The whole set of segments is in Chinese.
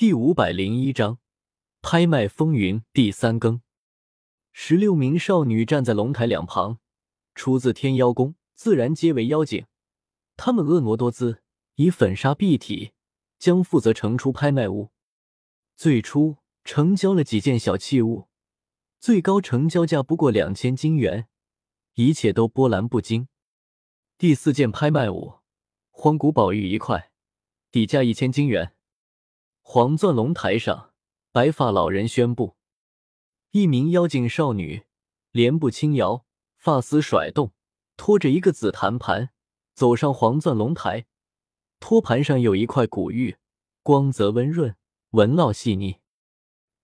第五百零一章拍卖风云第三更。十六名少女站在龙台两旁，出自天妖宫，自然皆为妖精。她们婀娜多姿，以粉纱蔽体，将负责盛出拍卖物。最初成交了几件小器物，最高成交价不过两千金元，一切都波澜不惊。第四件拍卖物，荒古宝玉一块，底价一千金元。黄钻龙台上，白发老人宣布：一名妖精少女，莲步轻摇，发丝甩动，拖着一个紫檀盘，走上黄钻龙台。托盘上有一块古玉，光泽温润，纹络细腻。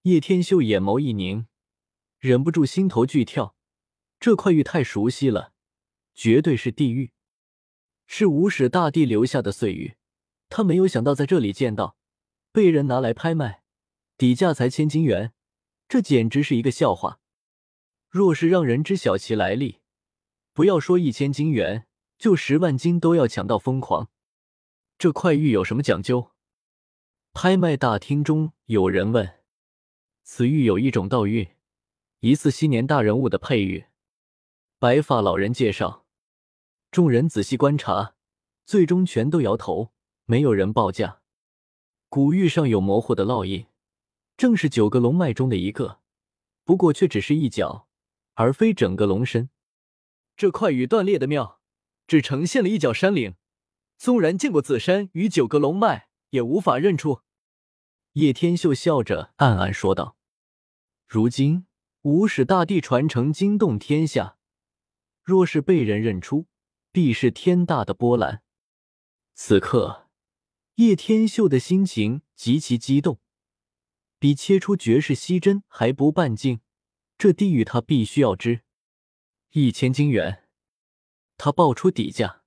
叶天秀眼眸一凝，忍不住心头剧跳。这块玉太熟悉了，绝对是地狱，是无始大帝留下的碎玉。他没有想到在这里见到。被人拿来拍卖，底价才千金元，这简直是一个笑话。若是让人知晓其来历，不要说一千金元，就十万金都要抢到疯狂。这块玉有什么讲究？拍卖大厅中有人问。此玉有一种道玉，疑似昔年大人物的佩玉。白发老人介绍。众人仔细观察，最终全都摇头，没有人报价。古玉上有模糊的烙印，正是九个龙脉中的一个，不过却只是一角，而非整个龙身。这块玉断裂的妙，只呈现了一角山岭，纵然见过紫山与九个龙脉，也无法认出。叶天秀笑着暗暗说道：“如今无始大帝传承惊动天下，若是被人认出，必是天大的波澜。”此刻。叶天秀的心情极其激动，比切出绝世稀珍还不半径。这地狱他必须要知。一千金元，他报出底价。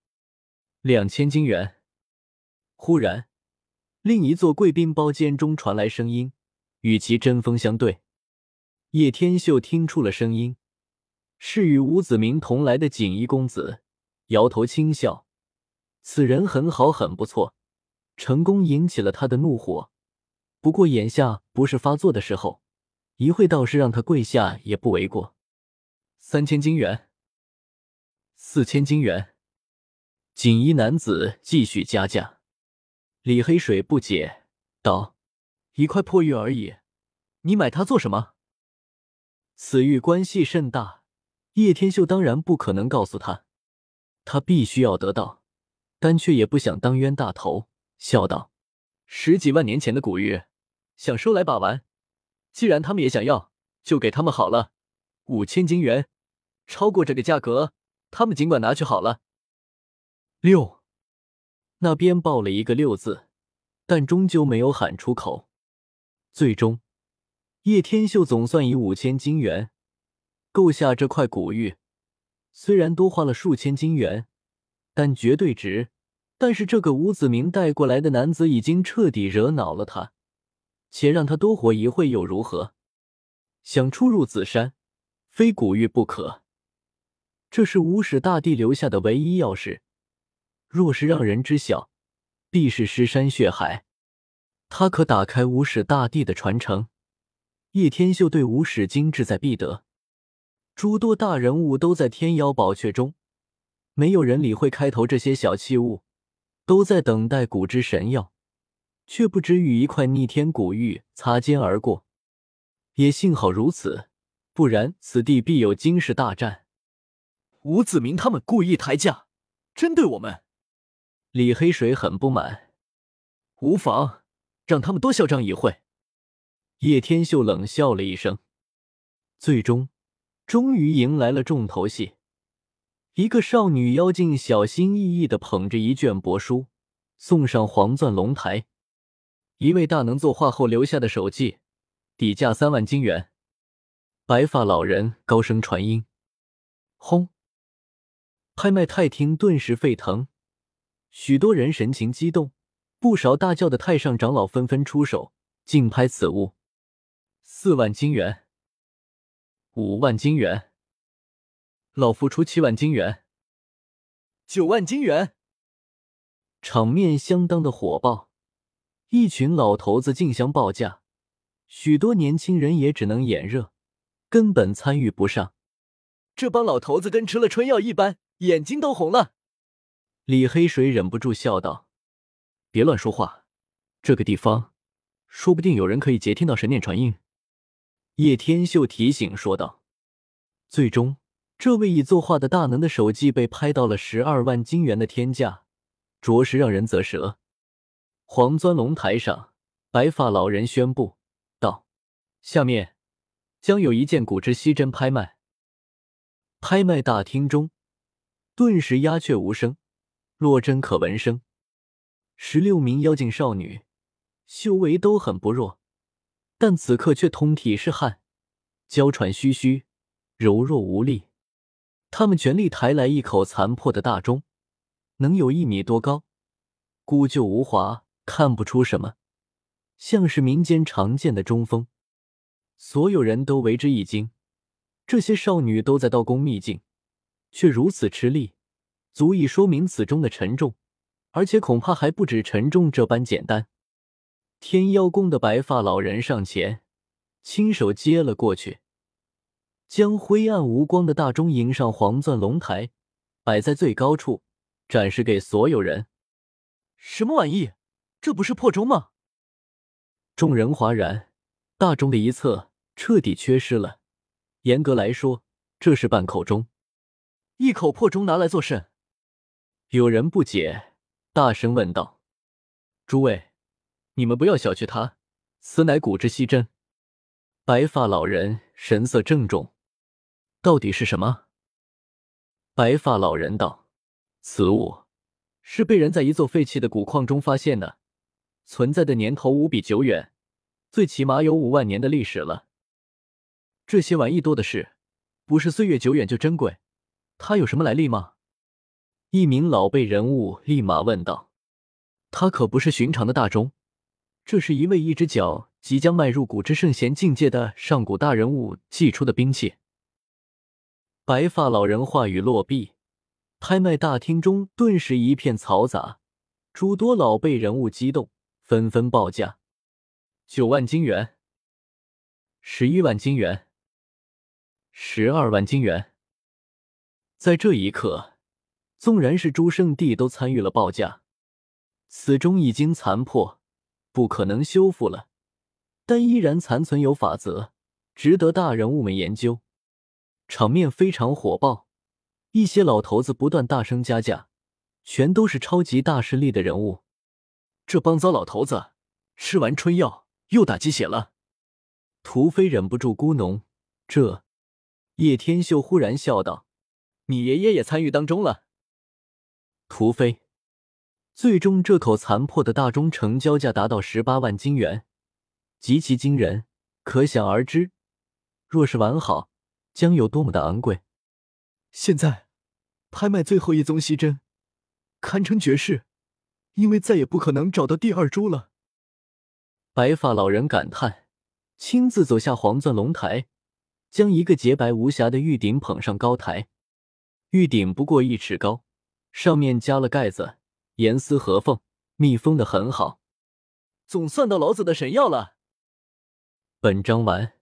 两千金元。忽然，另一座贵宾包间中传来声音，与其针锋相对。叶天秀听出了声音，是与吴子明同来的锦衣公子，摇头轻笑。此人很好，很不错。成功引起了他的怒火，不过眼下不是发作的时候，一会倒是让他跪下也不为过。三千金元，四千金元，锦衣男子继续加价。李黑水不解道：“一块破玉而已，你买它做什么？”此玉关系甚大，叶天秀当然不可能告诉他，他必须要得到，但却也不想当冤大头。笑道：“十几万年前的古玉，想收来把玩。既然他们也想要，就给他们好了。五千金元，超过这个价格，他们尽管拿去好了。”六，那边报了一个“六”字，但终究没有喊出口。最终，叶天秀总算以五千金元购下这块古玉，虽然多花了数千金元，但绝对值。但是这个吴子明带过来的男子已经彻底惹恼了他，且让他多活一会又如何？想出入紫山，非古玉不可。这是无始大帝留下的唯一钥匙，若是让人知晓，必是尸山血海。他可打开无始大帝的传承。叶天秀对无始经志在必得，诸多大人物都在天妖宝阙中，没有人理会开头这些小器物。都在等待古之神药，却不知与一块逆天古玉擦肩而过。也幸好如此，不然此地必有惊世大战。吴子明他们故意抬价，针对我们。李黑水很不满。无妨，让他们多嚣张一会。叶天秀冷笑了一声。最终，终于迎来了重头戏。一个少女妖精小心翼翼的捧着一卷帛书，送上黄钻龙台。一位大能作画后留下的手迹，底价三万金元。白发老人高声传音：“轰！”拍卖太厅顿时沸腾，许多人神情激动，不少大叫的太上长老纷纷出手竞拍此物。四万金元，五万金元。老夫出七万金元，九万金元，场面相当的火爆。一群老头子竞相报价，许多年轻人也只能眼热，根本参与不上。这帮老头子跟吃了春药一般，眼睛都红了。李黑水忍不住笑道：“别乱说话，这个地方说不定有人可以接听到神念传音。”叶天秀提醒说道。最终，这位以作画的大能的手迹被拍到了十二万金元的天价，着实让人啧舌。黄钻龙台上，白发老人宣布道：“下面将有一件古之稀珍拍卖。”拍卖大厅中顿时鸦雀无声，落针可闻声。十六名妖精少女，修为都很不弱，但此刻却通体是汗，娇喘吁吁。柔弱无力，他们全力抬来一口残破的大钟，能有一米多高，古旧无华，看不出什么，像是民间常见的中锋。所有人都为之一惊，这些少女都在道宫秘境，却如此吃力，足以说明此钟的沉重，而且恐怕还不止沉重这般简单。天妖宫的白发老人上前，亲手接了过去。将灰暗无光的大钟迎上黄钻龙台，摆在最高处，展示给所有人。什么玩意？这不是破钟吗？众人哗然。大钟的一侧彻底缺失了。严格来说，这是半口钟。一口破钟拿来做甚？有人不解，大声问道：“诸位，你们不要小觑它，此乃古之稀珍。”白发老人神色郑重。到底是什么？白发老人道：“此物是被人在一座废弃的古矿中发现的，存在的年头无比久远，最起码有五万年的历史了。这些玩意多的是，不是岁月久远就珍贵。它有什么来历吗？”一名老辈人物立马问道：“它可不是寻常的大钟，这是一位一只脚即将迈入古之圣贤境界的上古大人物祭出的兵器。”白发老人话语落毕，拍卖大厅中顿时一片嘈杂，诸多老辈人物激动，纷纷报价：九万金元、十一万金元、十二万金元。在这一刻，纵然是诸圣地都参与了报价。此钟已经残破，不可能修复了，但依然残存有法则，值得大人物们研究。场面非常火爆，一些老头子不断大声加价，全都是超级大势力的人物。这帮糟老头子吃完春药又打鸡血了。屠飞忍不住咕哝：“这。”叶天秀忽然笑道：“你爷爷也参与当中了。”屠飞，最终这口残破的大钟成交价达到十八万金元，极其惊人，可想而知，若是完好。将有多么的昂贵！现在拍卖最后一宗西珍，堪称绝世，因为再也不可能找到第二株了。白发老人感叹，亲自走下黄钻龙台，将一个洁白无瑕的玉鼎捧上高台。玉鼎不过一尺高，上面加了盖子，严丝合缝，密封的很好。总算到老子的神药了。本章完。